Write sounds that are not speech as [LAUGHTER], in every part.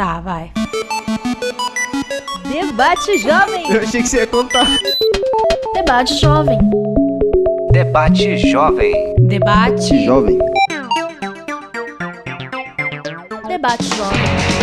Tá, vai. Debate Jovem. Eu achei que você ia contar. Debate Jovem. Debate Jovem. Debate. Jovem. Debate Jovem.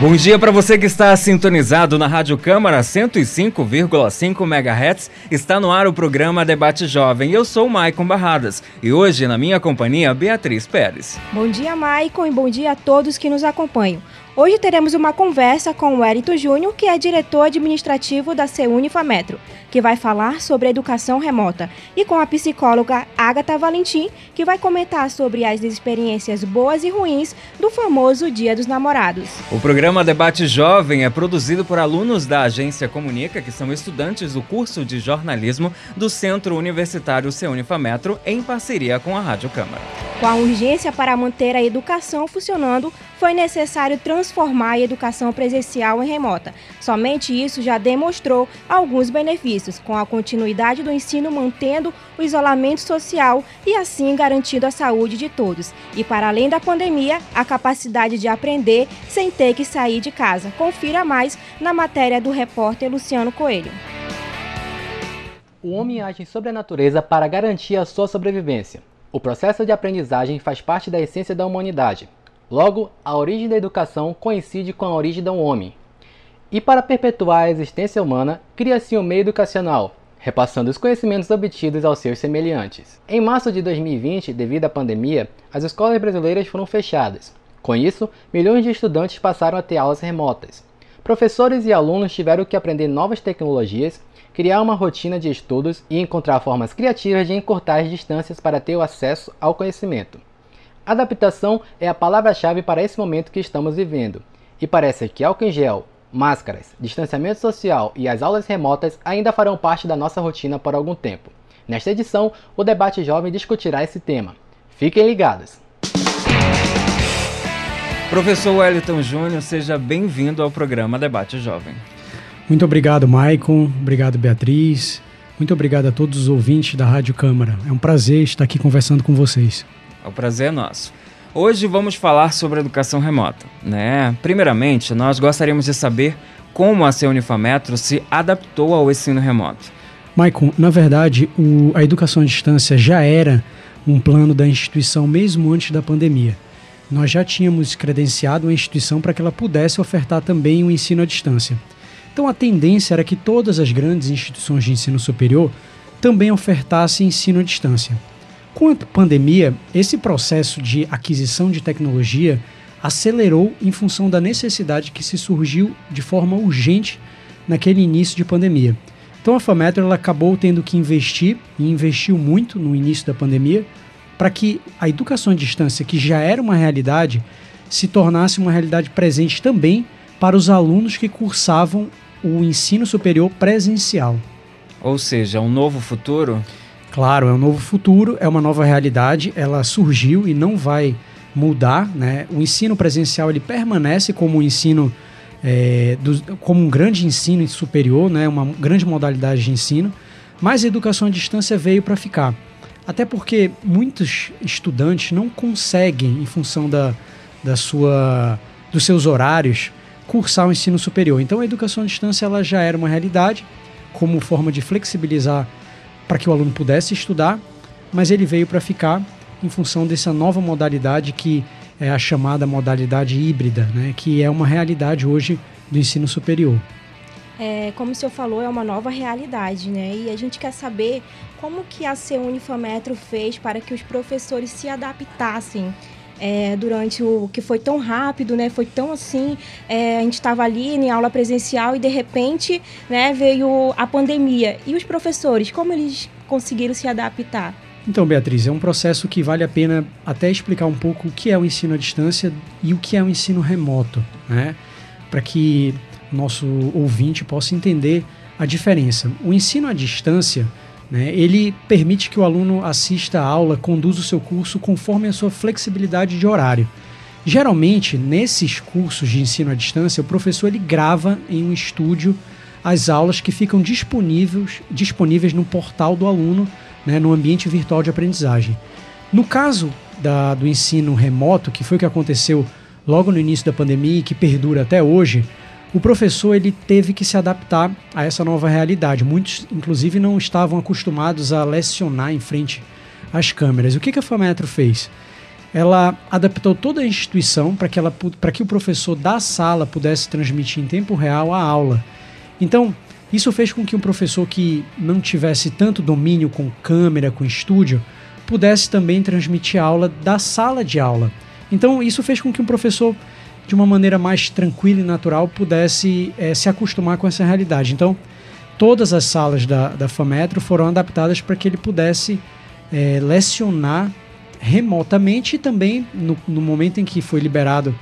Bom dia para você que está sintonizado na Rádio Câmara 105,5 MHz. Está no ar o programa Debate Jovem. Eu sou o Maicon Barradas e hoje, na minha companhia, Beatriz Pérez. Bom dia, Maicon, e bom dia a todos que nos acompanham. Hoje teremos uma conversa com o Érito Júnior, que é diretor administrativo da CEUNIFAMetro, que vai falar sobre a educação remota, e com a psicóloga Agatha Valentim, que vai comentar sobre as experiências boas e ruins do famoso Dia dos Namorados. O programa Debate Jovem é produzido por alunos da Agência Comunica, que são estudantes do curso de jornalismo do Centro Universitário CEUNIFAMetro, em parceria com a Rádio Câmara. Com a urgência para manter a educação funcionando, foi necessário transformar a educação presencial em remota. Somente isso já demonstrou alguns benefícios, com a continuidade do ensino mantendo o isolamento social e assim garantindo a saúde de todos. E para além da pandemia, a capacidade de aprender sem ter que sair de casa. Confira mais na matéria do repórter Luciano Coelho. O homem age sobre a natureza para garantir a sua sobrevivência. O processo de aprendizagem faz parte da essência da humanidade. Logo, a origem da educação coincide com a origem do homem. E para perpetuar a existência humana, cria-se um meio educacional, repassando os conhecimentos obtidos aos seus semelhantes. Em março de 2020, devido à pandemia, as escolas brasileiras foram fechadas. Com isso, milhões de estudantes passaram a ter aulas remotas. Professores e alunos tiveram que aprender novas tecnologias criar uma rotina de estudos e encontrar formas criativas de encurtar as distâncias para ter o acesso ao conhecimento. Adaptação é a palavra-chave para esse momento que estamos vivendo, e parece que álcool em gel, máscaras, distanciamento social e as aulas remotas ainda farão parte da nossa rotina por algum tempo. Nesta edição, o Debate Jovem discutirá esse tema. Fiquem ligados! Professor Wellington Júnior, seja bem-vindo ao programa Debate Jovem. Muito obrigado, Maicon. Obrigado, Beatriz. Muito obrigado a todos os ouvintes da Rádio Câmara. É um prazer estar aqui conversando com vocês. O prazer é nosso. Hoje vamos falar sobre educação remota, né? Primeiramente, nós gostaríamos de saber como a Unifametro se adaptou ao ensino remoto. Maicon, na verdade, o, a educação à distância já era um plano da instituição mesmo antes da pandemia. Nós já tínhamos credenciado a instituição para que ela pudesse ofertar também o ensino à distância. Então a tendência era que todas as grandes instituições de ensino superior também ofertassem ensino à distância. Com a pandemia, esse processo de aquisição de tecnologia acelerou em função da necessidade que se surgiu de forma urgente naquele início de pandemia. Então a FAMetro ela acabou tendo que investir e investiu muito no início da pandemia para que a educação à distância, que já era uma realidade, se tornasse uma realidade presente também para os alunos que cursavam o ensino superior presencial. Ou seja, um novo futuro? Claro, é um novo futuro, é uma nova realidade, ela surgiu e não vai mudar. Né? O ensino presencial ele permanece como um ensino, é, do, como um grande ensino superior, né? uma grande modalidade de ensino, mas a educação à distância veio para ficar. Até porque muitos estudantes não conseguem, em função da, da sua, dos seus horários, cursar o ensino superior. Então a educação à distância ela já era uma realidade como forma de flexibilizar para que o aluno pudesse estudar, mas ele veio para ficar em função dessa nova modalidade que é a chamada modalidade híbrida, né, que é uma realidade hoje do ensino superior. É, como o senhor falou, é uma nova realidade, né? E a gente quer saber como que a CEU Unifametro fez para que os professores se adaptassem é, durante o que foi tão rápido, né? Foi tão assim, é, a gente estava ali em aula presencial e de repente, né, veio a pandemia. E os professores, como eles conseguiram se adaptar? Então, Beatriz, é um processo que vale a pena até explicar um pouco o que é o ensino à distância e o que é o ensino remoto, né? Para que nosso ouvinte possa entender a diferença. O ensino à distância né? Ele permite que o aluno assista a aula, conduza o seu curso conforme a sua flexibilidade de horário. Geralmente, nesses cursos de ensino à distância, o professor ele grava em um estúdio as aulas que ficam disponíveis, disponíveis no portal do aluno, né, no ambiente virtual de aprendizagem. No caso da, do ensino remoto, que foi o que aconteceu logo no início da pandemia e que perdura até hoje, o professor ele teve que se adaptar a essa nova realidade. Muitos, inclusive, não estavam acostumados a lecionar em frente às câmeras. O que, que a FAMetro fez? Ela adaptou toda a instituição para que, ela, que o professor da sala pudesse transmitir em tempo real a aula. Então, isso fez com que um professor que não tivesse tanto domínio com câmera, com estúdio, pudesse também transmitir aula da sala de aula. Então, isso fez com que um professor de uma maneira mais tranquila e natural, pudesse é, se acostumar com essa realidade. Então, todas as salas da, da FAMetro foram adaptadas para que ele pudesse é, lecionar remotamente e também no, no, momento em que foi liberado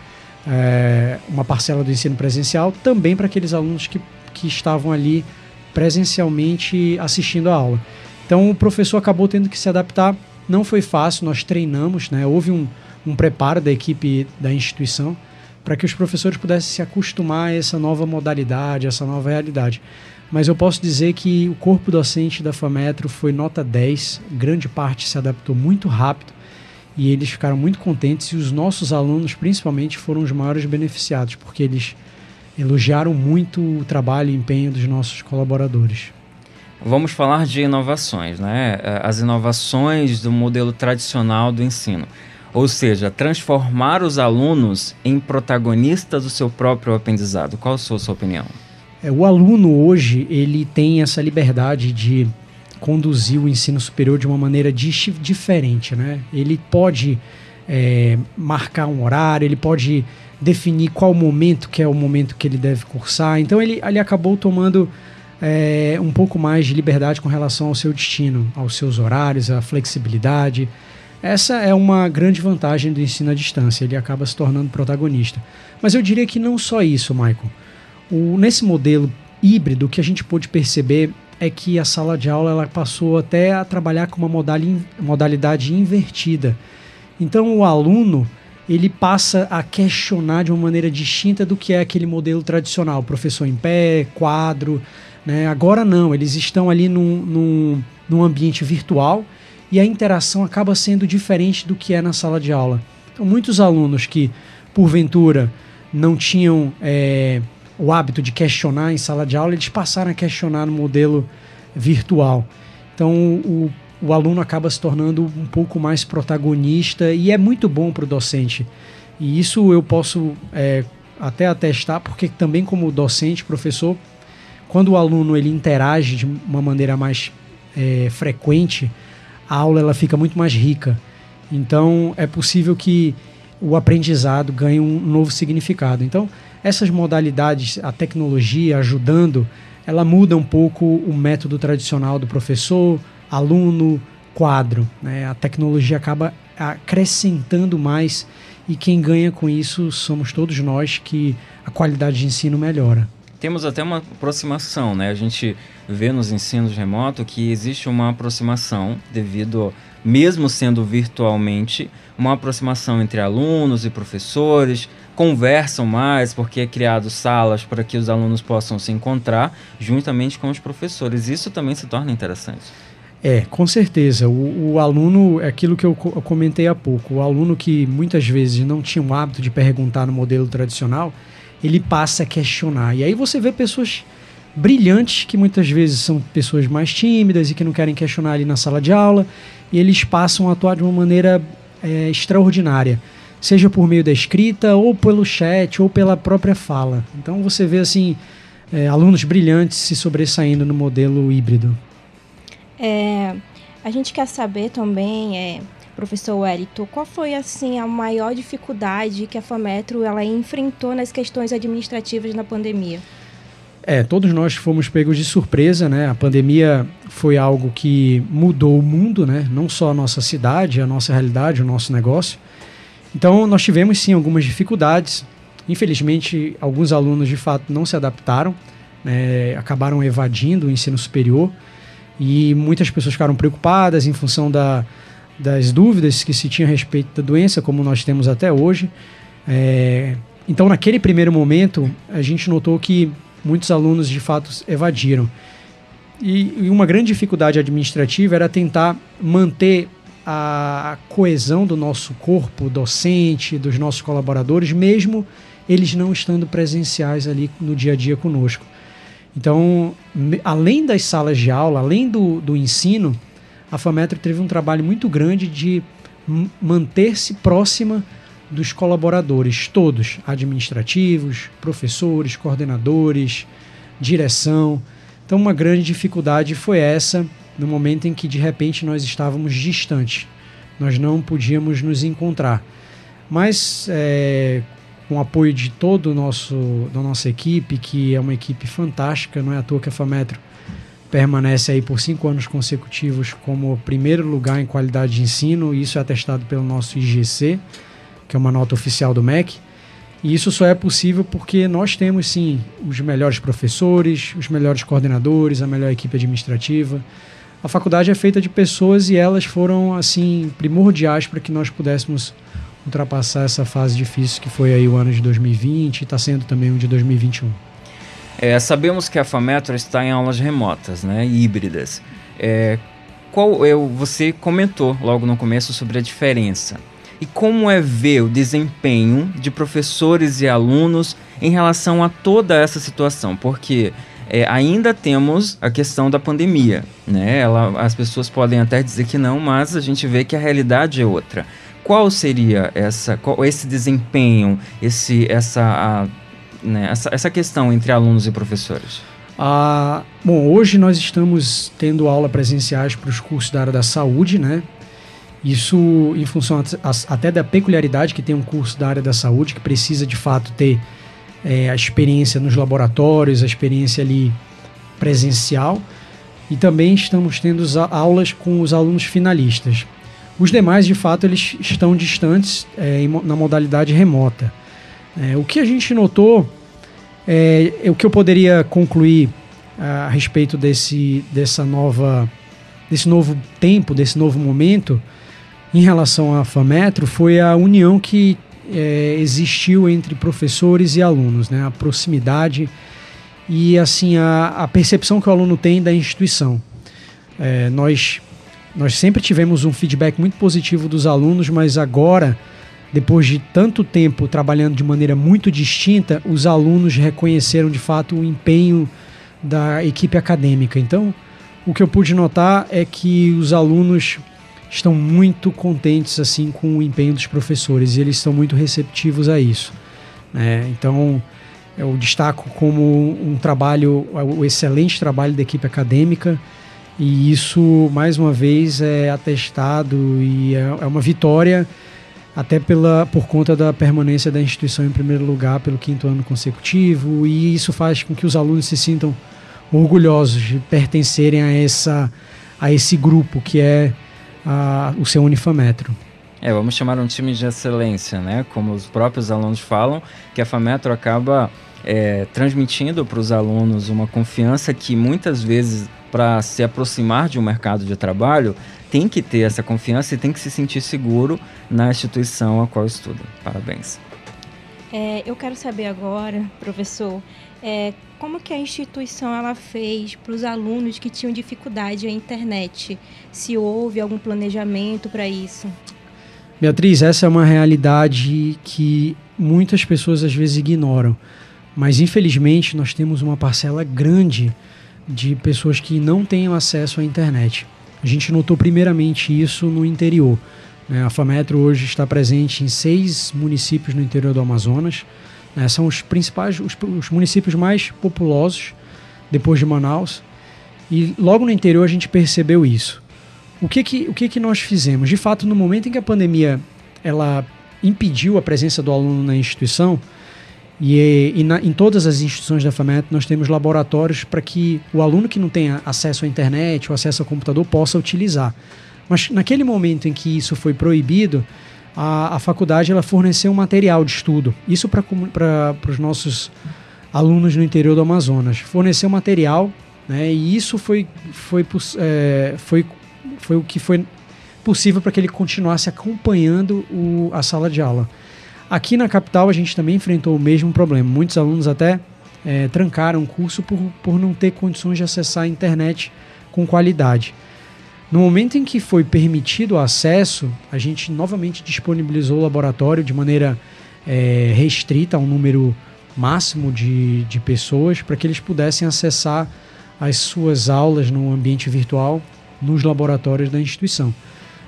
é, uma parcela do ensino presencial, também para aqueles alunos que, que estavam ali presencialmente assistindo a aula. Então o professor acabou tendo que se adaptar, não foi fácil, nós treinamos, né? houve um, um preparo da equipe da instituição para que os professores pudessem se acostumar a essa nova modalidade, essa nova realidade. Mas eu posso dizer que o corpo docente da FAMetro foi nota 10, grande parte se adaptou muito rápido e eles ficaram muito contentes e os nossos alunos, principalmente, foram os maiores beneficiados, porque eles elogiaram muito o trabalho e empenho dos nossos colaboradores. Vamos falar de inovações, né? As inovações do modelo tradicional do ensino. Ou seja, transformar os alunos em protagonistas do seu próprio aprendizado. Qual a sua, sua opinião? É, o aluno hoje ele tem essa liberdade de conduzir o ensino superior de uma maneira diferente, né? Ele pode é, marcar um horário, ele pode definir qual momento que é o momento que ele deve cursar. Então ele, ele acabou tomando é, um pouco mais de liberdade com relação ao seu destino, aos seus horários, à flexibilidade. Essa é uma grande vantagem do ensino à distância, ele acaba se tornando protagonista. Mas eu diria que não só isso, Michael. O, nesse modelo híbrido, o que a gente pôde perceber é que a sala de aula ela passou até a trabalhar com uma modalidade invertida. Então o aluno ele passa a questionar de uma maneira distinta do que é aquele modelo tradicional, professor em pé, quadro. Né? Agora não, eles estão ali num, num, num ambiente virtual e a interação acaba sendo diferente do que é na sala de aula. Então, muitos alunos que, porventura, não tinham é, o hábito de questionar em sala de aula, eles passaram a questionar no modelo virtual. Então, o, o aluno acaba se tornando um pouco mais protagonista e é muito bom para o docente. E isso eu posso é, até atestar, porque também como docente, professor, quando o aluno ele interage de uma maneira mais é, frequente, a aula ela fica muito mais rica. Então é possível que o aprendizado ganhe um novo significado. Então essas modalidades, a tecnologia ajudando, ela muda um pouco o método tradicional do professor, aluno, quadro. Né? A tecnologia acaba acrescentando mais e quem ganha com isso somos todos nós que a qualidade de ensino melhora. Temos até uma aproximação, né? A gente vê nos ensinos remotos que existe uma aproximação devido, mesmo sendo virtualmente, uma aproximação entre alunos e professores, conversam mais porque é criado salas para que os alunos possam se encontrar juntamente com os professores. Isso também se torna interessante. É, com certeza. O, o aluno, é aquilo que eu, eu comentei há pouco, o aluno que muitas vezes não tinha o hábito de perguntar no modelo tradicional, ele passa a questionar. E aí você vê pessoas brilhantes, que muitas vezes são pessoas mais tímidas e que não querem questionar ali na sala de aula, e eles passam a atuar de uma maneira é, extraordinária, seja por meio da escrita, ou pelo chat, ou pela própria fala. Então você vê assim é, alunos brilhantes se sobressaindo no modelo híbrido. É, a gente quer saber também, é, professor Wellington, qual foi assim a maior dificuldade que a FAMetro ela enfrentou nas questões administrativas na pandemia? É, todos nós fomos pegos de surpresa, né? A pandemia foi algo que mudou o mundo, né? Não só a nossa cidade, a nossa realidade, o nosso negócio. Então, nós tivemos sim algumas dificuldades. Infelizmente, alguns alunos de fato não se adaptaram, né? acabaram evadindo o ensino superior e muitas pessoas ficaram preocupadas em função da, das dúvidas que se tinha a respeito da doença, como nós temos até hoje. É, então, naquele primeiro momento, a gente notou que muitos alunos de fato evadiram. E, e uma grande dificuldade administrativa era tentar manter a coesão do nosso corpo docente, dos nossos colaboradores, mesmo eles não estando presenciais ali no dia a dia conosco. Então, além das salas de aula, além do, do ensino, a FAMETRO teve um trabalho muito grande de manter-se próxima dos colaboradores, todos, administrativos, professores, coordenadores, direção. Então, uma grande dificuldade foi essa, no momento em que de repente nós estávamos distantes, nós não podíamos nos encontrar. Mas, é, com o apoio de todo o nosso da nossa equipe, que é uma equipe fantástica, não é à toa que a FAMetro permanece aí por cinco anos consecutivos como primeiro lugar em qualidade de ensino, isso é atestado pelo nosso IGC, que é uma nota oficial do MEC. E isso só é possível porque nós temos sim os melhores professores, os melhores coordenadores, a melhor equipe administrativa. A faculdade é feita de pessoas e elas foram assim primordiais para que nós pudéssemos ultrapassar essa fase difícil que foi aí o ano de 2020 e está sendo também o de 2021. É, sabemos que a FAMetro está em aulas remotas, né, híbridas. É, qual eu, você comentou logo no começo sobre a diferença. E como é ver o desempenho de professores e alunos em relação a toda essa situação? Porque é, ainda temos a questão da pandemia, né? Ela, as pessoas podem até dizer que não, mas a gente vê que a realidade é outra. Qual seria essa, qual, esse desempenho, esse, essa, né, essa, essa questão entre alunos e professores? Ah, bom, hoje nós estamos tendo aula presenciais para os cursos da área da saúde, né? Isso em função até da peculiaridade que tem um curso da área da saúde, que precisa de fato ter é, a experiência nos laboratórios, a experiência ali presencial. E também estamos tendo aulas com os alunos finalistas. Os demais, de fato, eles estão distantes é, na modalidade remota. É, o que a gente notou, é, o que eu poderia concluir a respeito desse, dessa nova, desse novo tempo, desse novo momento, em relação à FAMetro foi a união que é, existiu entre professores e alunos, né? a proximidade e assim a, a percepção que o aluno tem da instituição. É, nós, nós sempre tivemos um feedback muito positivo dos alunos, mas agora, depois de tanto tempo trabalhando de maneira muito distinta, os alunos reconheceram de fato o empenho da equipe acadêmica. Então, o que eu pude notar é que os alunos estão muito contentes assim com o empenho dos professores e eles estão muito receptivos a isso. Né? Então, eu destaco como um trabalho, o excelente trabalho da equipe acadêmica e isso, mais uma vez, é atestado e é, é uma vitória até pela, por conta da permanência da instituição em primeiro lugar pelo quinto ano consecutivo e isso faz com que os alunos se sintam orgulhosos de pertencerem a, essa, a esse grupo que é a, o seu Unifametro. É, vamos chamar um time de excelência, né? Como os próprios alunos falam, que a Fametro acaba é, transmitindo para os alunos uma confiança que muitas vezes, para se aproximar de um mercado de trabalho, tem que ter essa confiança e tem que se sentir seguro na instituição a qual estuda. Parabéns. É, eu quero saber agora, professor, é, como que a instituição ela fez para os alunos que tinham dificuldade à internet? Se houve algum planejamento para isso? Beatriz, essa é uma realidade que muitas pessoas às vezes ignoram, mas infelizmente nós temos uma parcela grande de pessoas que não têm acesso à internet. A gente notou primeiramente isso no interior. Né? A FAMetro hoje está presente em seis municípios no interior do Amazonas. Né? São os principais, os, os municípios mais populosos depois de Manaus. E logo no interior a gente percebeu isso. O que que, o que que nós fizemos? De fato, no momento em que a pandemia ela impediu a presença do aluno na instituição, e, e na, em todas as instituições da FAMET nós temos laboratórios para que o aluno que não tenha acesso à internet ou acesso ao computador possa utilizar. Mas naquele momento em que isso foi proibido, a, a faculdade ela forneceu um material de estudo. Isso para os nossos alunos no interior do Amazonas. Forneceu material, né, e isso foi, foi, é, foi, foi o que foi possível para que ele continuasse acompanhando o, a sala de aula. Aqui na capital a gente também enfrentou o mesmo problema. Muitos alunos até é, trancaram o curso por, por não ter condições de acessar a internet com qualidade. No momento em que foi permitido o acesso, a gente novamente disponibilizou o laboratório de maneira é, restrita a um número máximo de, de pessoas para que eles pudessem acessar as suas aulas no ambiente virtual nos laboratórios da instituição.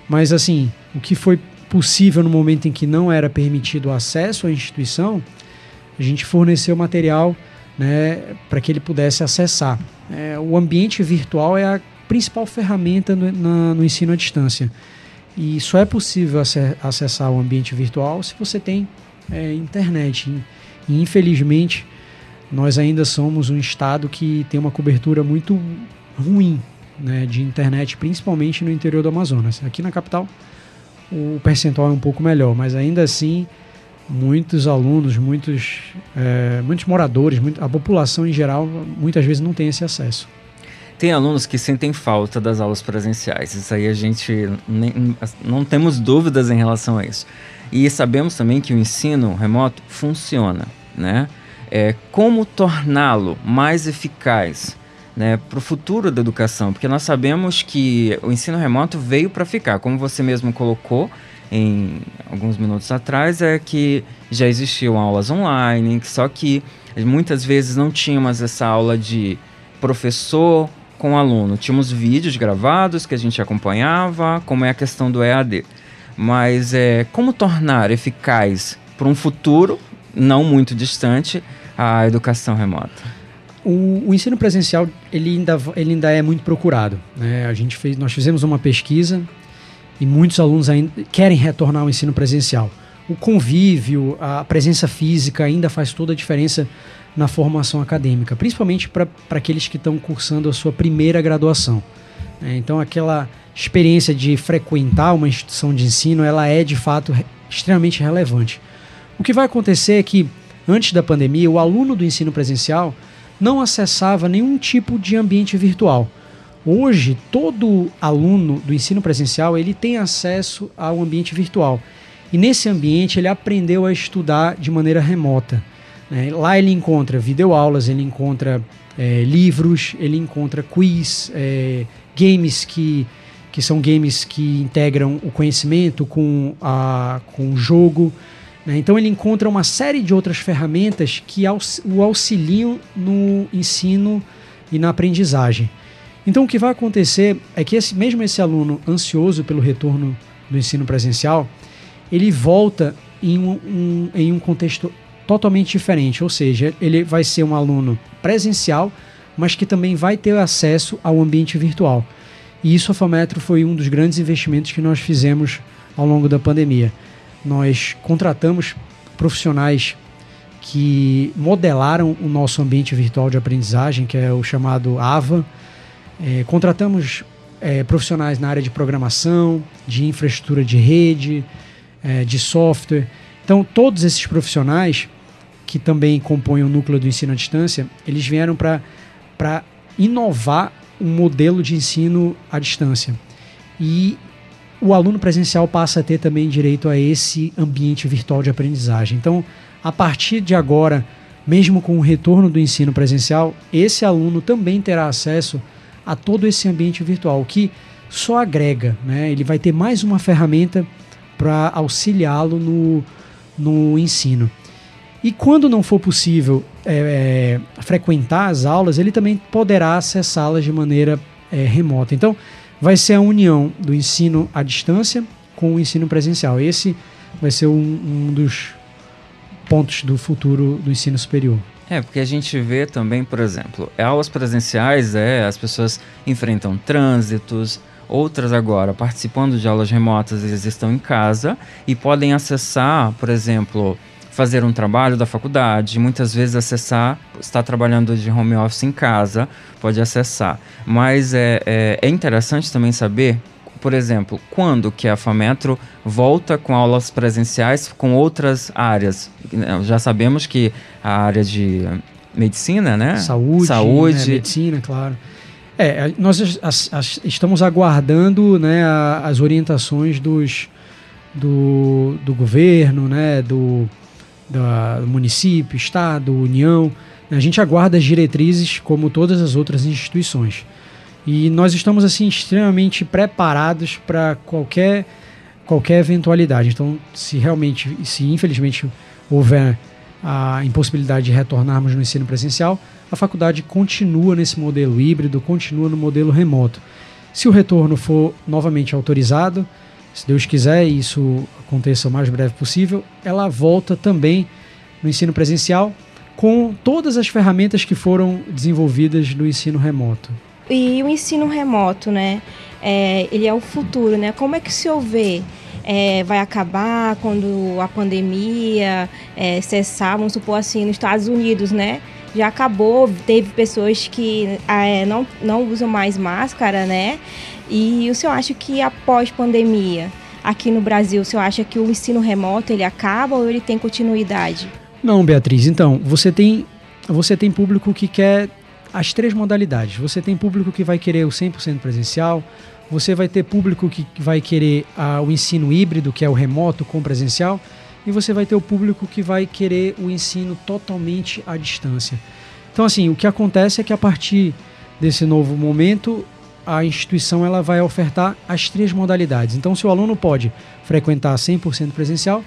Mas assim, o que foi possível no momento em que não era permitido o acesso à instituição, a gente forneceu material né, para que ele pudesse acessar. É, o ambiente virtual é a principal ferramenta no, na, no ensino à distância. E só é possível acessar o ambiente virtual se você tem é, internet. E, infelizmente, nós ainda somos um estado que tem uma cobertura muito ruim né, de internet, principalmente no interior do Amazonas. Aqui na capital, o percentual é um pouco melhor, mas ainda assim, muitos alunos, muitos, é, muitos moradores, muito, a população em geral, muitas vezes não tem esse acesso. Tem alunos que sentem falta das aulas presenciais. Isso aí a gente nem, não temos dúvidas em relação a isso. E sabemos também que o ensino remoto funciona, né? É, como torná-lo mais eficaz né, para o futuro da educação? Porque nós sabemos que o ensino remoto veio para ficar, como você mesmo colocou em alguns minutos atrás, é que já existiam aulas online, só que muitas vezes não tínhamos essa aula de professor com aluno. Tínhamos vídeos gravados que a gente acompanhava, como é a questão do EAD. Mas é, como tornar eficaz para um futuro não muito distante a educação remota? O, o, ensino presencial ele ainda, ele ainda é muito procurado. Né? A gente fez, nós fizemos uma pesquisa e muitos alunos ainda querem retornar ao ensino presencial. O convívio, a presença física ainda faz toda a diferença na formação acadêmica, principalmente para aqueles que estão cursando a sua primeira graduação. É, então, aquela experiência de frequentar uma instituição de ensino, ela é de fato extremamente relevante. O que vai acontecer é que, antes da pandemia, o aluno do ensino presencial não acessava nenhum tipo de ambiente virtual. Hoje, todo aluno do ensino presencial ele tem acesso ao ambiente virtual. E nesse ambiente ele aprendeu a estudar de maneira remota. Né? Lá ele encontra videoaulas, ele encontra é, livros, ele encontra quiz, é, games que, que são games que integram o conhecimento com, a, com o jogo. Né? Então ele encontra uma série de outras ferramentas que o auxiliam no ensino e na aprendizagem. Então o que vai acontecer é que esse, mesmo esse aluno ansioso pelo retorno do ensino presencial, ele volta em um, um, em um contexto totalmente diferente, ou seja, ele vai ser um aluno presencial, mas que também vai ter acesso ao ambiente virtual. E isso a Fametro foi um dos grandes investimentos que nós fizemos ao longo da pandemia. Nós contratamos profissionais que modelaram o nosso ambiente virtual de aprendizagem, que é o chamado AVA. É, contratamos é, profissionais na área de programação, de infraestrutura de rede, é, de software. Então, todos esses profissionais que também compõem o núcleo do ensino à distância, eles vieram para inovar um modelo de ensino à distância. E o aluno presencial passa a ter também direito a esse ambiente virtual de aprendizagem. Então, a partir de agora, mesmo com o retorno do ensino presencial, esse aluno também terá acesso a todo esse ambiente virtual, que só agrega, né? ele vai ter mais uma ferramenta para auxiliá-lo no, no ensino. E quando não for possível é, é, frequentar as aulas, ele também poderá acessá-las de maneira é, remota. Então, vai ser a união do ensino à distância com o ensino presencial. Esse vai ser um, um dos pontos do futuro do ensino superior. É, porque a gente vê também, por exemplo, aulas presenciais, é, as pessoas enfrentam trânsitos, outras agora participando de aulas remotas, eles estão em casa e podem acessar, por exemplo, fazer um trabalho da faculdade, muitas vezes acessar, está trabalhando de home office em casa, pode acessar. Mas é, é, é interessante também saber, por exemplo, quando que a FAMetro volta com aulas presenciais com outras áreas. Já sabemos que a área de medicina, né? Saúde, Saúde. Né? medicina, claro. É, nós as, as, estamos aguardando né, as orientações dos, do, do governo, né, do, do município, estado, união. A gente aguarda as diretrizes como todas as outras instituições. E nós estamos assim extremamente preparados para qualquer qualquer eventualidade. Então, se realmente, se infelizmente houver a impossibilidade de retornarmos no ensino presencial, a faculdade continua nesse modelo híbrido, continua no modelo remoto. Se o retorno for novamente autorizado, se Deus quiser isso aconteça o mais breve possível, ela volta também no ensino presencial com todas as ferramentas que foram desenvolvidas no ensino remoto. E o ensino remoto, né? É, ele é o futuro, né? Como é que se houver é, vai acabar quando a pandemia é, cessar, vamos supor assim, nos Estados Unidos, né? Já acabou, teve pessoas que é, não, não usam mais máscara, né? E o senhor acha que após pandemia, aqui no Brasil, o senhor acha que o ensino remoto ele acaba ou ele tem continuidade? Não, Beatriz. Então, você tem, você tem público que quer as três modalidades. Você tem público que vai querer o 100% presencial, você vai ter público que vai querer ah, o ensino híbrido, que é o remoto com presencial, e você vai ter o público que vai querer o ensino totalmente à distância. Então, assim, o que acontece é que a partir desse novo momento, a instituição ela vai ofertar as três modalidades. Então, se o aluno pode frequentar 100% presencial,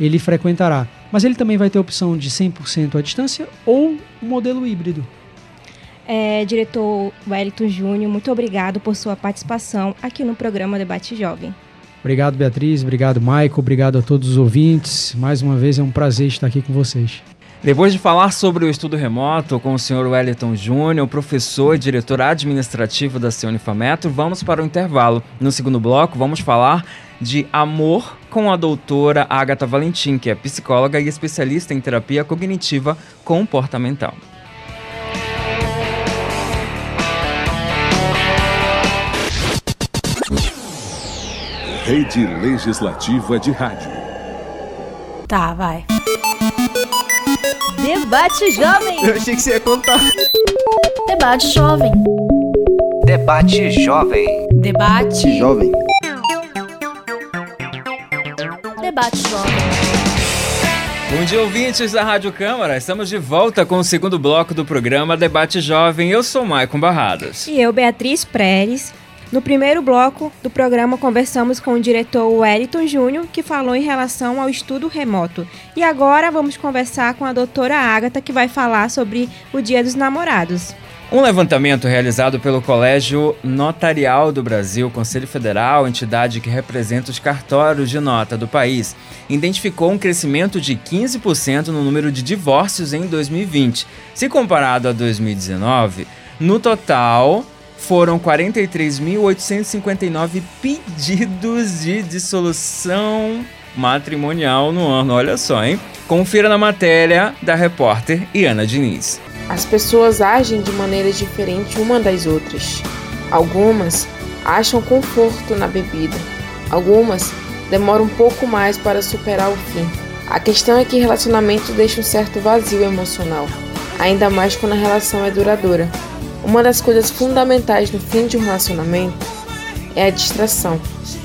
ele frequentará. Mas ele também vai ter a opção de 100% à distância ou um modelo híbrido. É, diretor Wellington Júnior, muito obrigado por sua participação aqui no programa Debate Jovem. Obrigado, Beatriz. Obrigado, Maico. Obrigado a todos os ouvintes. Mais uma vez é um prazer estar aqui com vocês. Depois de falar sobre o estudo remoto com o senhor Wellington Júnior, professor e diretor administrativo da Cionifametro, vamos para o intervalo. No segundo bloco, vamos falar de amor com a doutora Agatha Valentim, que é psicóloga e especialista em terapia cognitiva comportamental. Rede Legislativa de Rádio. Tá, vai. Debate Jovem. Eu achei que você ia contar. Debate Jovem. Debate Jovem. Debate. Jovem. Debate Jovem. Bom dia, ouvintes da Rádio Câmara. Estamos de volta com o segundo bloco do programa Debate Jovem. Eu sou Maicon Barradas. E eu, Beatriz Pérez. No primeiro bloco do programa, conversamos com o diretor Wellington Júnior, que falou em relação ao estudo remoto. E agora vamos conversar com a doutora Agatha, que vai falar sobre o Dia dos Namorados. Um levantamento realizado pelo Colégio Notarial do Brasil, Conselho Federal, entidade que representa os cartórios de nota do país, identificou um crescimento de 15% no número de divórcios em 2020. Se comparado a 2019, no total foram 43.859 pedidos de dissolução matrimonial no ano. Olha só, hein? Confira na matéria da repórter Iana Diniz. As pessoas agem de maneiras diferentes uma das outras. Algumas acham conforto na bebida, algumas demoram um pouco mais para superar o fim. A questão é que relacionamento deixa um certo vazio emocional, ainda mais quando a relação é duradoura. Uma das coisas fundamentais no fim de um relacionamento é a distração,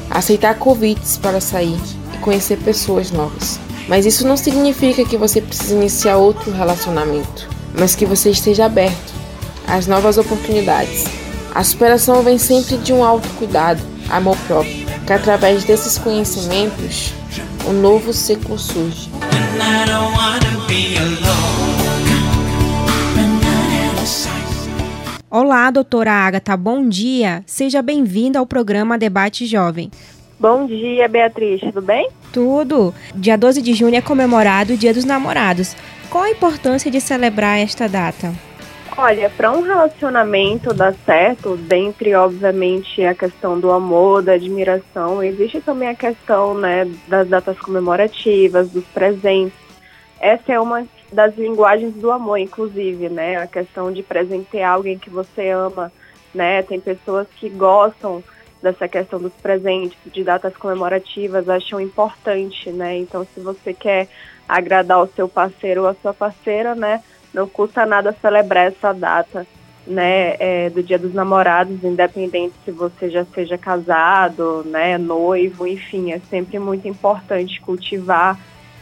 aceitar convites para sair e conhecer pessoas novas. Mas isso não significa que você precise iniciar outro relacionamento, mas que você esteja aberto às novas oportunidades. A superação vem sempre de um autocuidado, amor próprio, que através desses conhecimentos, um novo ciclo surge. Olá, doutora Agatha, bom dia. Seja bem-vinda ao programa Debate Jovem. Bom dia, Beatriz, tudo bem? Tudo. Dia 12 de junho é comemorado o Dia dos Namorados. Qual a importância de celebrar esta data? Olha, para um relacionamento dar certo, dentre obviamente a questão do amor, da admiração, existe também a questão, né, das datas comemorativas, dos presentes. Essa é uma das linguagens do amor, inclusive, né? A questão de presentear alguém que você ama, né? Tem pessoas que gostam dessa questão dos presentes, de datas comemorativas, acham importante, né? Então, se você quer agradar o seu parceiro ou a sua parceira, né? Não custa nada celebrar essa data, né? É, do Dia dos Namorados, independente se você já seja casado, né? Noivo, enfim, é sempre muito importante cultivar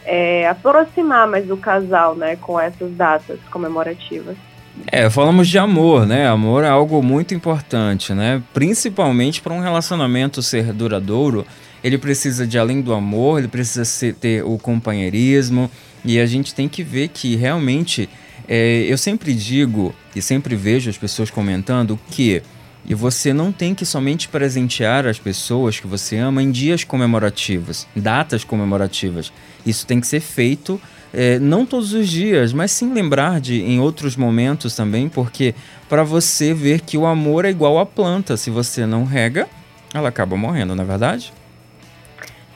é, aproximar mais do casal, né, com essas datas comemorativas. É, falamos de amor, né? Amor é algo muito importante, né? Principalmente para um relacionamento ser duradouro, ele precisa de além do amor, ele precisa ser, ter o companheirismo e a gente tem que ver que realmente é, eu sempre digo e sempre vejo as pessoas comentando que e você não tem que somente presentear as pessoas que você ama em dias comemorativos, datas comemorativas. Isso tem que ser feito é, não todos os dias, mas sim lembrar de em outros momentos também, porque para você ver que o amor é igual à planta, se você não rega, ela acaba morrendo, não é verdade?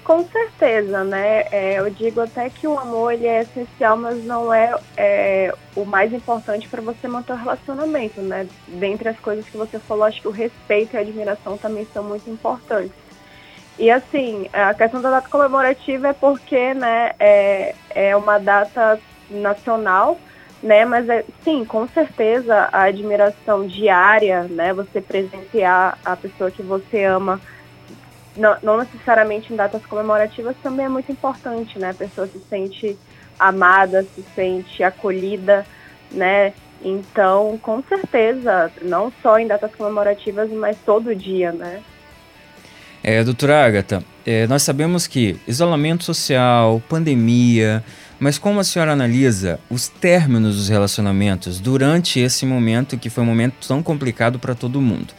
Com certeza, né? É, eu digo até que o amor ele é essencial, mas não é, é o mais importante para você manter o relacionamento, né? Dentre as coisas que você falou, acho que o respeito e a admiração também são muito importantes. E assim, a questão da data comemorativa é porque, né, é, é uma data nacional, né, mas é, sim, com certeza a admiração diária, né, você presentear a pessoa que você ama, não, necessariamente em datas comemorativas, também é muito importante, né, a pessoa se sente amada, se sente acolhida, né, então, com certeza, não só em datas comemorativas, mas todo dia, né. É, doutora Agatha, é, nós sabemos que isolamento social, pandemia, mas como a senhora analisa os términos dos relacionamentos durante esse momento que foi um momento tão complicado para todo mundo?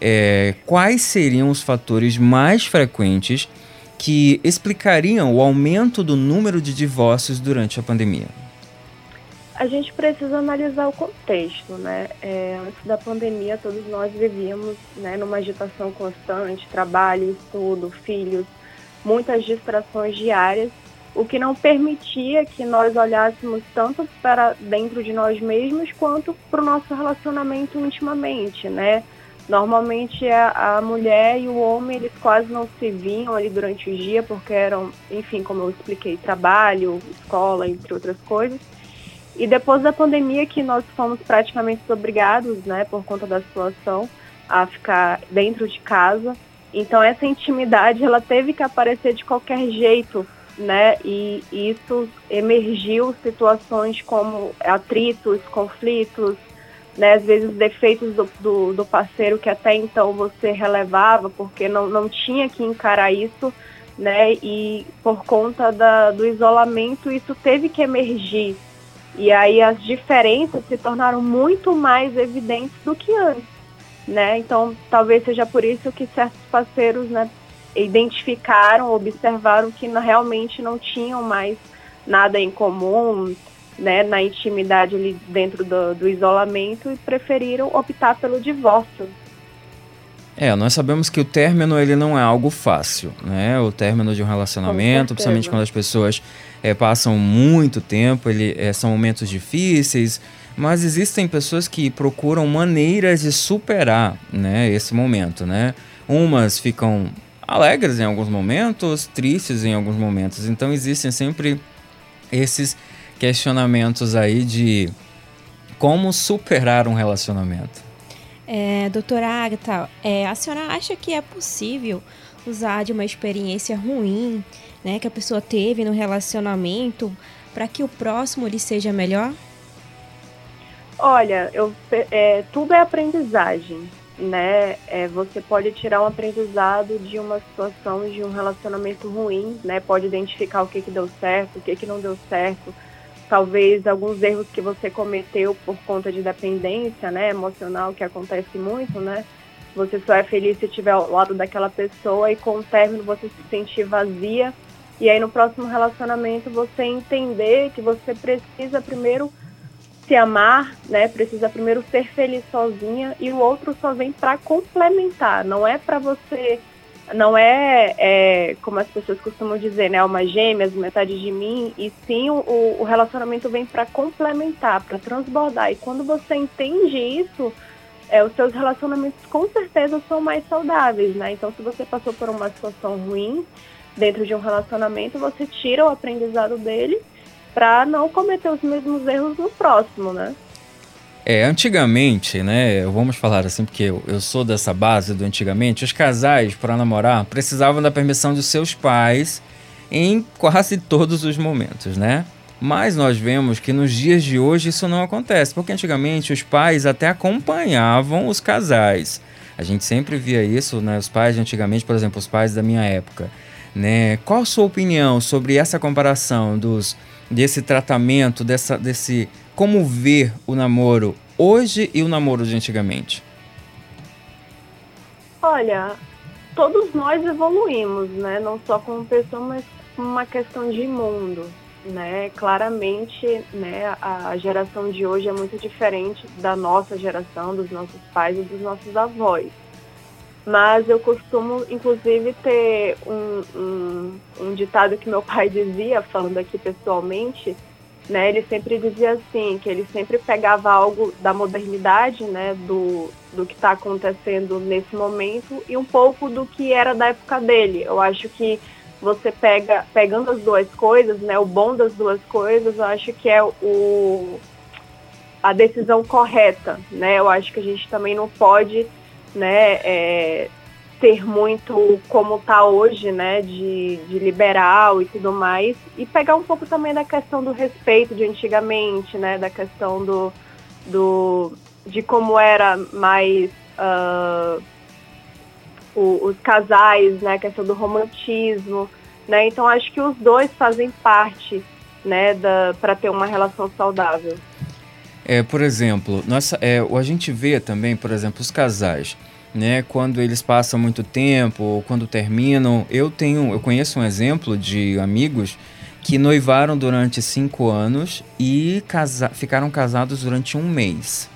É, quais seriam os fatores mais frequentes que explicariam o aumento do número de divórcios durante a pandemia? a gente precisa analisar o contexto, né? É, antes da pandemia, todos nós vivíamos né, numa agitação constante, trabalho, estudo, filhos, muitas distrações diárias, o que não permitia que nós olhássemos tanto para dentro de nós mesmos quanto para o nosso relacionamento intimamente, né? Normalmente a, a, mulher e o homem eles quase não se viam ali durante o dia porque eram, enfim, como eu expliquei, trabalho, escola, entre outras coisas. E depois da pandemia que nós fomos praticamente obrigados, né, por conta da situação, a ficar dentro de casa. Então essa intimidade ela teve que aparecer de qualquer jeito, né? E, isso emergiu situações como atritos, conflitos, né? Às vezes defeitos do, do, do parceiro que até então você relevava porque não, não tinha que encarar isso, né? E por conta da, do isolamento isso teve que emergir e aí as diferenças se tornaram muito mais evidentes do que antes, né? Então, talvez seja por isso que certos parceiros, né, identificaram, observaram que realmente não tinham mais nada em comum, né, na intimidade ali dentro do, do isolamento e preferiram optar pelo divórcio. É, nós sabemos que o término ele não é algo fácil, né? O término de um relacionamento, principalmente quando as pessoas é, passam muito tempo, ele, é, são momentos difíceis, mas existem pessoas que procuram maneiras de superar, né, esse momento, né? Umas ficam alegres em alguns momentos, tristes em alguns momentos. Então existem sempre esses questionamentos aí de como superar um relacionamento. É, doutora Agatha, é, a senhora acha que é possível usar de uma experiência ruim né, que a pessoa teve no relacionamento para que o próximo lhe seja melhor? Olha, eu, é, tudo é aprendizagem, né? É, você pode tirar um aprendizado de uma situação, de um relacionamento ruim, né? Pode identificar o que, que deu certo, o que, que não deu certo, talvez alguns erros que você cometeu por conta de dependência, né, emocional, que acontece muito, né? Você só é feliz se estiver ao lado daquela pessoa e com o término você se sentir vazia. E aí no próximo relacionamento você entender que você precisa primeiro se amar, né? Precisa primeiro ser feliz sozinha e o outro só vem para complementar, não é para você não é, é, como as pessoas costumam dizer, né, alma gêmeas, metade de mim, e sim o, o relacionamento vem para complementar, para transbordar. E quando você entende isso, é, os seus relacionamentos com certeza são mais saudáveis, né? Então, se você passou por uma situação ruim dentro de um relacionamento, você tira o aprendizado dele para não cometer os mesmos erros no próximo, né? É, antigamente, né, vamos falar assim, porque eu, eu sou dessa base do antigamente, os casais, para namorar, precisavam da permissão de seus pais em quase todos os momentos, né? Mas nós vemos que nos dias de hoje isso não acontece, porque antigamente os pais até acompanhavam os casais. A gente sempre via isso, né? Os pais de antigamente, por exemplo, os pais da minha época, né? Qual a sua opinião sobre essa comparação dos desse tratamento, dessa, desse como ver o namoro hoje e o namoro de antigamente? Olha, todos nós evoluímos, né? Não só como pessoa, mas como uma questão de mundo né? Claramente, né, a geração de hoje é muito diferente da nossa geração, dos nossos pais e dos nossos avós. Mas eu costumo, inclusive, ter um, um, um ditado que meu pai [LAUGHS] dizia, falando aqui pessoalmente, né? Ele sempre dizia assim, que ele sempre pegava algo da modernidade, né? Do, do que está acontecendo nesse momento e um pouco do que era da época dele. Eu acho que você pega, pegando as duas coisas, né, o bom das duas coisas, eu acho que é o, a decisão correta, né, eu acho que a gente também não pode, né, é, ter muito como está hoje, né, de, de liberal e tudo mais, e pegar um pouco também da questão do respeito de antigamente, né, da questão do, do de como era mais uh, o, os casais, né, a questão do romantismo, né? Então acho que os dois fazem parte, né, para ter uma relação saudável. É, por exemplo, nossa, é, a gente vê também, por exemplo, os casais, né, quando eles passam muito tempo, ou quando terminam. Eu tenho, eu conheço um exemplo de amigos que noivaram durante cinco anos e casa ficaram casados durante um mês.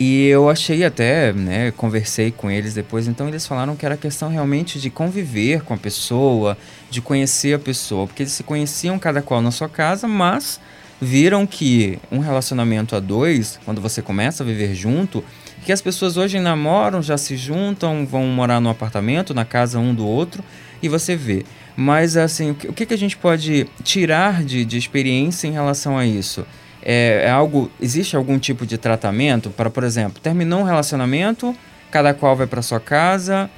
E eu achei até, né, conversei com eles depois, então eles falaram que era questão realmente de conviver com a pessoa, de conhecer a pessoa, porque eles se conheciam cada qual na sua casa, mas viram que um relacionamento a dois, quando você começa a viver junto, que as pessoas hoje namoram, já se juntam, vão morar no apartamento, na casa um do outro, e você vê. Mas assim, o que, que a gente pode tirar de, de experiência em relação a isso? é, é algo. Existe algum tipo de tratamento para, por exemplo, terminou um relacionamento, cada qual vai para sua casa,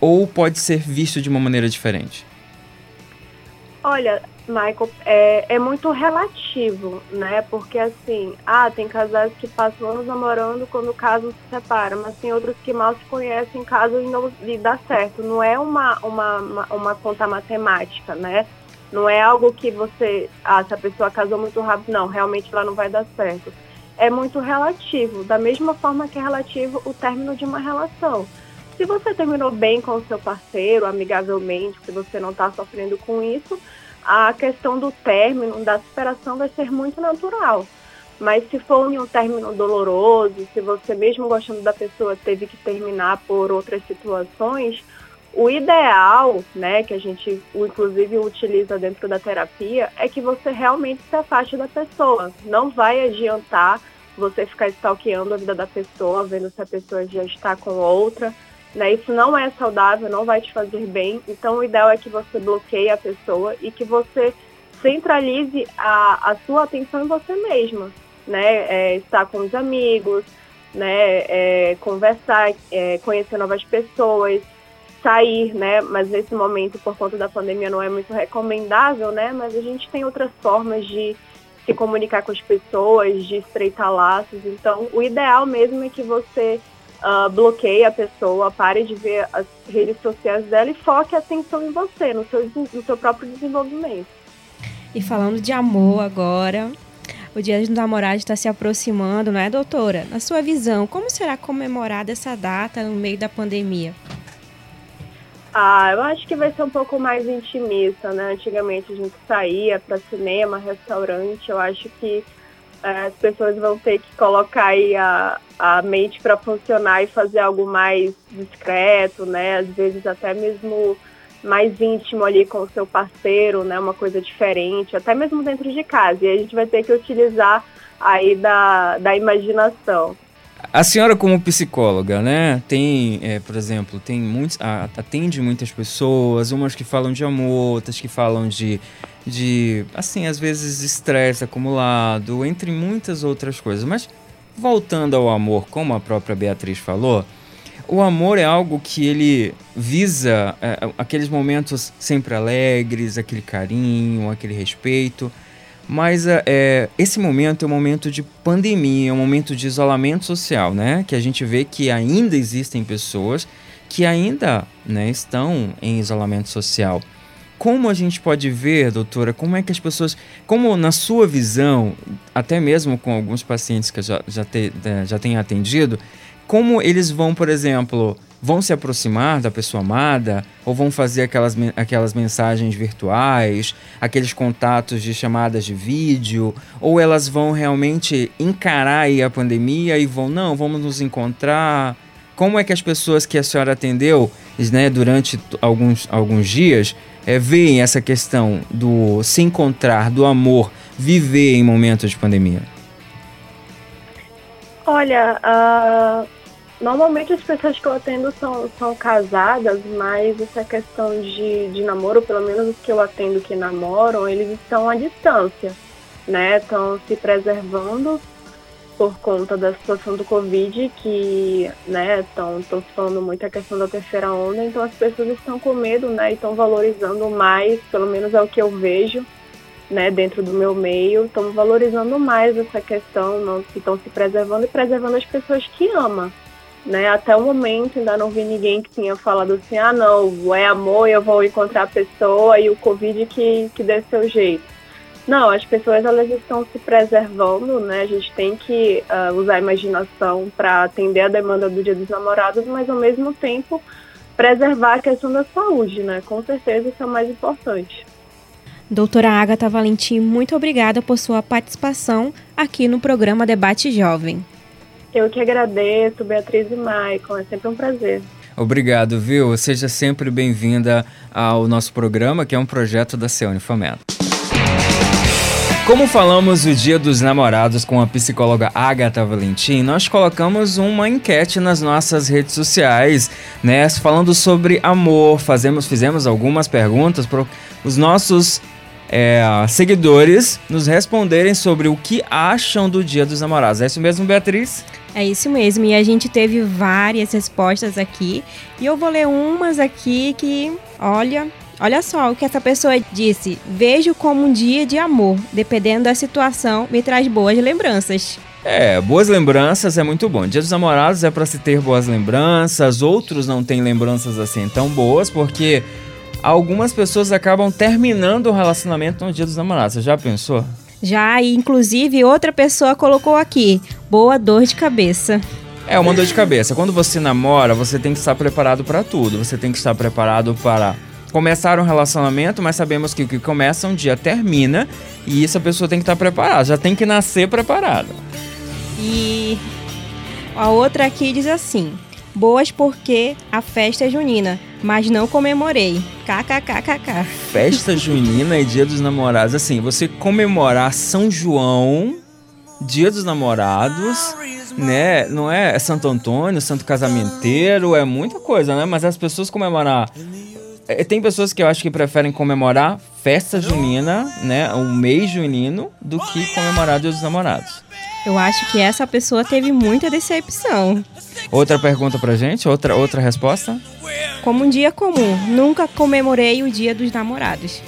ou pode ser visto de uma maneira diferente? Olha, Michael, é, é muito relativo, né? Porque assim, ah, tem casais que passam anos namorando quando o caso se separa, mas tem outros que mal se conhecem caso e não lhe dá certo. Não é uma, uma, uma, uma conta matemática, né? Não é algo que você, ah, se a pessoa casou muito rápido, não, realmente ela não vai dar certo. É muito relativo, da mesma forma que é relativo o término de uma relação. Se você terminou bem com o seu parceiro, amigavelmente, se você não está sofrendo com isso, a questão do término, da superação vai ser muito natural. Mas se for um término doloroso, se você mesmo gostando da pessoa teve que terminar por outras situações, o ideal, né, que a gente inclusive utiliza dentro da terapia, é que você realmente se afaste da pessoa. Não vai adiantar você ficar stalkeando a vida da pessoa, vendo se a pessoa já está com outra. Né? Isso não é saudável, não vai te fazer bem. Então, o ideal é que você bloqueie a pessoa e que você centralize a, a sua atenção em você mesma. Né? É, estar com os amigos, né? É, conversar, é, conhecer novas pessoas, sair, né? Mas nesse momento, por conta da pandemia, não é muito recomendável, né? Mas a gente tem outras formas de se comunicar com as pessoas, de estreitar laços. Então, o ideal mesmo é que você uh, bloqueie a pessoa, pare de ver as redes sociais dela e foque a atenção em você, no seu, no seu próprio desenvolvimento. E falando de amor agora, o Dia dos Namorados está se aproximando, não é, doutora? Na sua visão, como será comemorada essa data no meio da pandemia? Ah, eu acho que vai ser um pouco mais intimista, né? Antigamente a gente saía para cinema, restaurante. Eu acho que as pessoas vão ter que colocar aí a, a mente para funcionar e fazer algo mais discreto, né? Às vezes até mesmo mais íntimo ali com o seu parceiro, né? Uma coisa diferente, até mesmo dentro de casa. E a gente vai ter que utilizar aí da, da imaginação. A senhora como psicóloga, né, tem, é, por exemplo, tem muitos, atende muitas pessoas, umas que falam de amor, outras que falam de, de assim, às vezes estresse acumulado, entre muitas outras coisas. Mas voltando ao amor, como a própria Beatriz falou, o amor é algo que ele visa é, aqueles momentos sempre alegres, aquele carinho, aquele respeito. Mas é, esse momento é um momento de pandemia, é um momento de isolamento social, né? Que a gente vê que ainda existem pessoas que ainda né, estão em isolamento social. Como a gente pode ver, doutora, como é que as pessoas, como na sua visão, até mesmo com alguns pacientes que já, já, te, né, já tenho atendido, como eles vão, por exemplo, vão se aproximar da pessoa amada ou vão fazer aquelas, aquelas mensagens virtuais, aqueles contatos de chamadas de vídeo, ou elas vão realmente encarar a pandemia e vão, não, vamos nos encontrar. Como é que as pessoas que a senhora atendeu né, durante alguns, alguns dias é, veem essa questão do se encontrar, do amor, viver em momentos de pandemia? Olha, uh, normalmente as pessoas que eu atendo são, são casadas, mas essa questão de, de namoro, pelo menos os que eu atendo que namoram, eles estão à distância, né? Estão se preservando por conta da situação do Covid, que né, estão falando muito a questão da terceira onda, então as pessoas estão com medo né, e estão valorizando mais, pelo menos é o que eu vejo né, dentro do meu meio, estão valorizando mais essa questão, não, estão se preservando e preservando as pessoas que amam. Né? Até o momento ainda não vi ninguém que tinha falado assim, ah não, é amor, eu vou encontrar a pessoa e o Covid que, que dê seu jeito não, as pessoas elas estão se preservando, né? A gente tem que uh, usar a imaginação para atender a demanda do Dia dos Namorados, mas ao mesmo tempo preservar a questão da saúde, né? Com certeza isso é o mais importante. Doutora Agatha Valentim, muito obrigada por sua participação aqui no programa Debate Jovem. Eu que agradeço, Beatriz e Maicon, é sempre um prazer. Obrigado, viu? Seja sempre bem-vinda ao nosso programa, que é um projeto da Ceone Fomento. Como falamos o Dia dos Namorados com a psicóloga Agatha Valentim, nós colocamos uma enquete nas nossas redes sociais, né, falando sobre amor. Fazemos, fizemos algumas perguntas para os nossos é, seguidores nos responderem sobre o que acham do Dia dos Namorados. É isso mesmo, Beatriz? É isso mesmo, e a gente teve várias respostas aqui, e eu vou ler umas aqui que, olha, Olha só o que essa pessoa disse. Vejo como um dia de amor. Dependendo da situação, me traz boas lembranças. É, boas lembranças é muito bom. Dia dos namorados é para se ter boas lembranças, outros não têm lembranças assim tão boas, porque algumas pessoas acabam terminando o relacionamento no dia dos namorados. Você já pensou? Já, e inclusive outra pessoa colocou aqui: boa dor de cabeça. É uma dor de cabeça. Quando você namora, você tem que estar preparado para tudo. Você tem que estar preparado para começar um relacionamento, mas sabemos que o que começa um dia termina e isso a pessoa tem que estar preparada, já tem que nascer preparada. E a outra aqui diz assim: boas porque a festa é junina, mas não comemorei. KKKKK. Festa junina e Dia dos Namorados, assim, você comemorar São João, Dia dos Namorados, né? Não é, é Santo Antônio, Santo Casamenteiro, é muita coisa, né? Mas as pessoas comemorar tem pessoas que eu acho que preferem comemorar festa junina, né, um mês junino, do que comemorar Dia dos Namorados. Eu acho que essa pessoa teve muita decepção. Outra pergunta pra gente? Outra, outra resposta? Como um dia comum, nunca comemorei o Dia dos Namorados.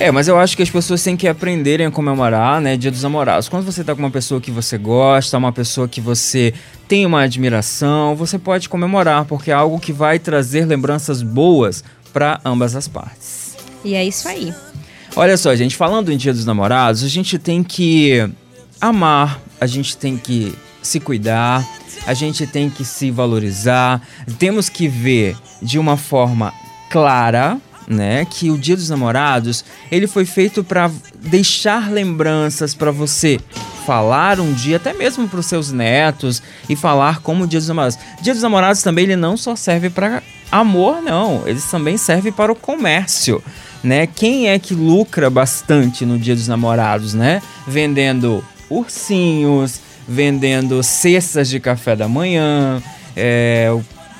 É, mas eu acho que as pessoas têm que aprenderem a comemorar, né, Dia dos Namorados. Quando você tá com uma pessoa que você gosta, uma pessoa que você tem uma admiração, você pode comemorar, porque é algo que vai trazer lembranças boas para ambas as partes. E é isso aí. Olha só, gente, falando em Dia dos Namorados, a gente tem que amar, a gente tem que se cuidar, a gente tem que se valorizar, temos que ver de uma forma clara, né, que o Dia dos Namorados, ele foi feito para deixar lembranças para você falar um dia, até mesmo para os seus netos e falar como o Dia dos Namorados. Dia dos Namorados também ele não só serve para amor, não, ele também serve para o comércio. Né? Quem é que lucra bastante no Dia dos Namorados, né? Vendendo ursinhos, vendendo cestas de café da manhã, é,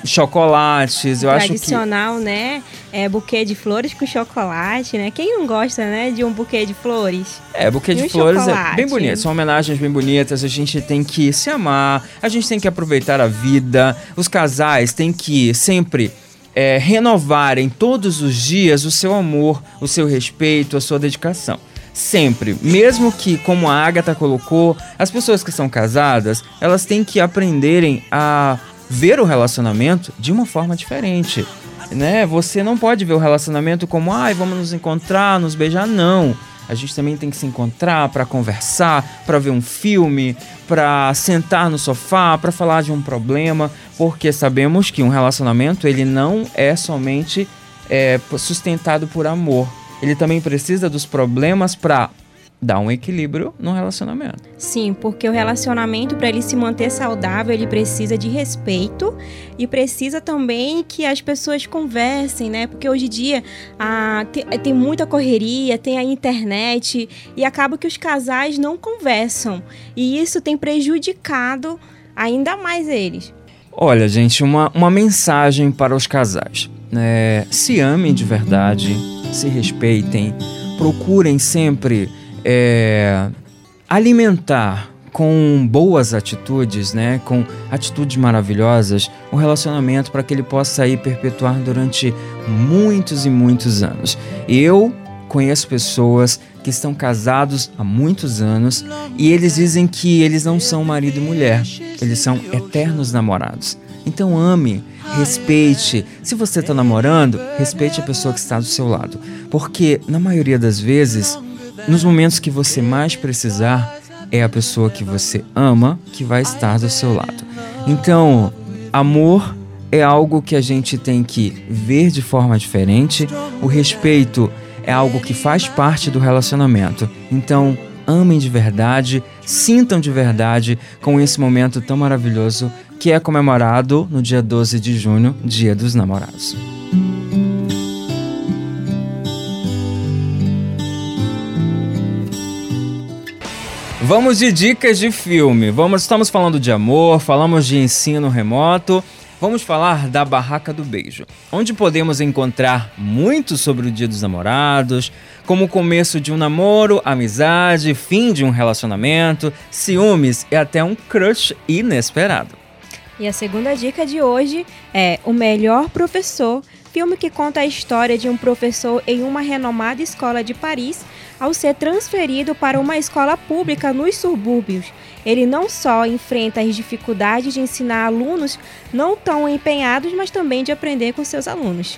chocolates, eu acho que... Tradicional, né? É buquê de flores com chocolate, né? Quem não gosta, né, de um buquê de flores? É, buquê de flores chocolate. é bem bonito, são homenagens bem bonitas, a gente tem que se amar, a gente tem que aproveitar a vida, os casais têm que sempre é, renovarem todos os dias o seu amor, o seu respeito, a sua dedicação. sempre, mesmo que, como a Agatha colocou, as pessoas que são casadas, elas têm que aprenderem a ver o relacionamento de uma forma diferente. Né? Você não pode ver o relacionamento como, ai, vamos nos encontrar, nos beijar, não. A gente também tem que se encontrar para conversar, para ver um filme, para sentar no sofá, para falar de um problema, porque sabemos que um relacionamento ele não é somente é, sustentado por amor. Ele também precisa dos problemas para dar um equilíbrio no relacionamento. Sim, porque o relacionamento para ele se manter saudável, ele precisa de respeito e precisa também que as pessoas conversem, né? Porque hoje em dia ah, tem, tem muita correria, tem a internet e acaba que os casais não conversam e isso tem prejudicado ainda mais eles. Olha, gente, uma, uma mensagem para os casais. É, se amem de verdade, se respeitem, procurem sempre é, alimentar com boas atitudes, né, com atitudes maravilhosas, um relacionamento para que ele possa aí perpetuar durante muitos e muitos anos. Eu conheço pessoas que estão casados há muitos anos e eles dizem que eles não são marido e mulher, eles são eternos namorados. Então ame, respeite. Se você está namorando, respeite a pessoa que está do seu lado, porque na maioria das vezes nos momentos que você mais precisar, é a pessoa que você ama que vai estar do seu lado. Então, amor é algo que a gente tem que ver de forma diferente. O respeito é algo que faz parte do relacionamento. Então, amem de verdade, sintam de verdade com esse momento tão maravilhoso que é comemorado no dia 12 de junho, Dia dos Namorados. Vamos de dicas de filme. Vamos, estamos falando de amor, falamos de ensino remoto. Vamos falar da Barraca do Beijo, onde podemos encontrar muito sobre o Dia dos Namorados, como o começo de um namoro, amizade, fim de um relacionamento, ciúmes e até um crush inesperado. E a segunda dica de hoje é O Melhor Professor, filme que conta a história de um professor em uma renomada escola de Paris ao ser transferido para uma escola pública nos subúrbios. Ele não só enfrenta as dificuldades de ensinar alunos não tão empenhados, mas também de aprender com seus alunos.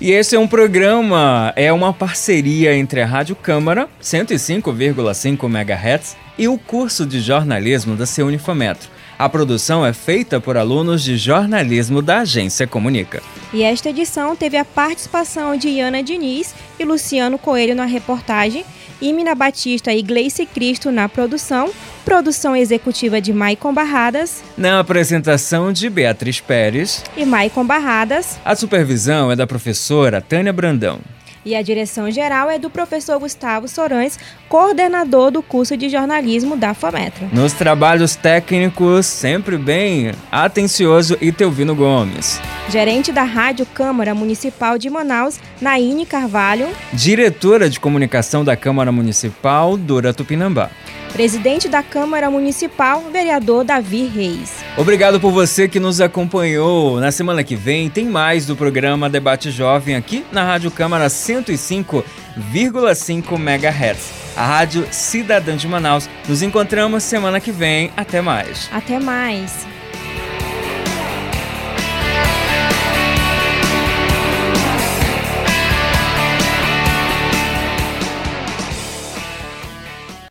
E esse é um programa, é uma parceria entre a Rádio Câmara, 105,5 MHz, e o curso de jornalismo da Ceunifametro. A produção é feita por alunos de jornalismo da agência Comunica. E esta edição teve a participação de Iana Diniz e Luciano Coelho na reportagem, Imina Batista e Gleice Cristo na produção, produção executiva de Maicon Barradas, na apresentação de Beatriz Pérez e Maicon Barradas. A supervisão é da professora Tânia Brandão. E a direção geral é do professor Gustavo Sorães, coordenador do curso de jornalismo da FAMETRO. Nos trabalhos técnicos, sempre bem atencioso, Itelvino Gomes. Gerente da Rádio Câmara Municipal de Manaus, Naine Carvalho. Diretora de Comunicação da Câmara Municipal, Dora Tupinambá. Presidente da Câmara Municipal, vereador Davi Reis. Obrigado por você que nos acompanhou. Na semana que vem tem mais do programa Debate Jovem aqui na Rádio Câmara 105,5 MHz. A Rádio Cidadã de Manaus. Nos encontramos semana que vem. Até mais. Até mais.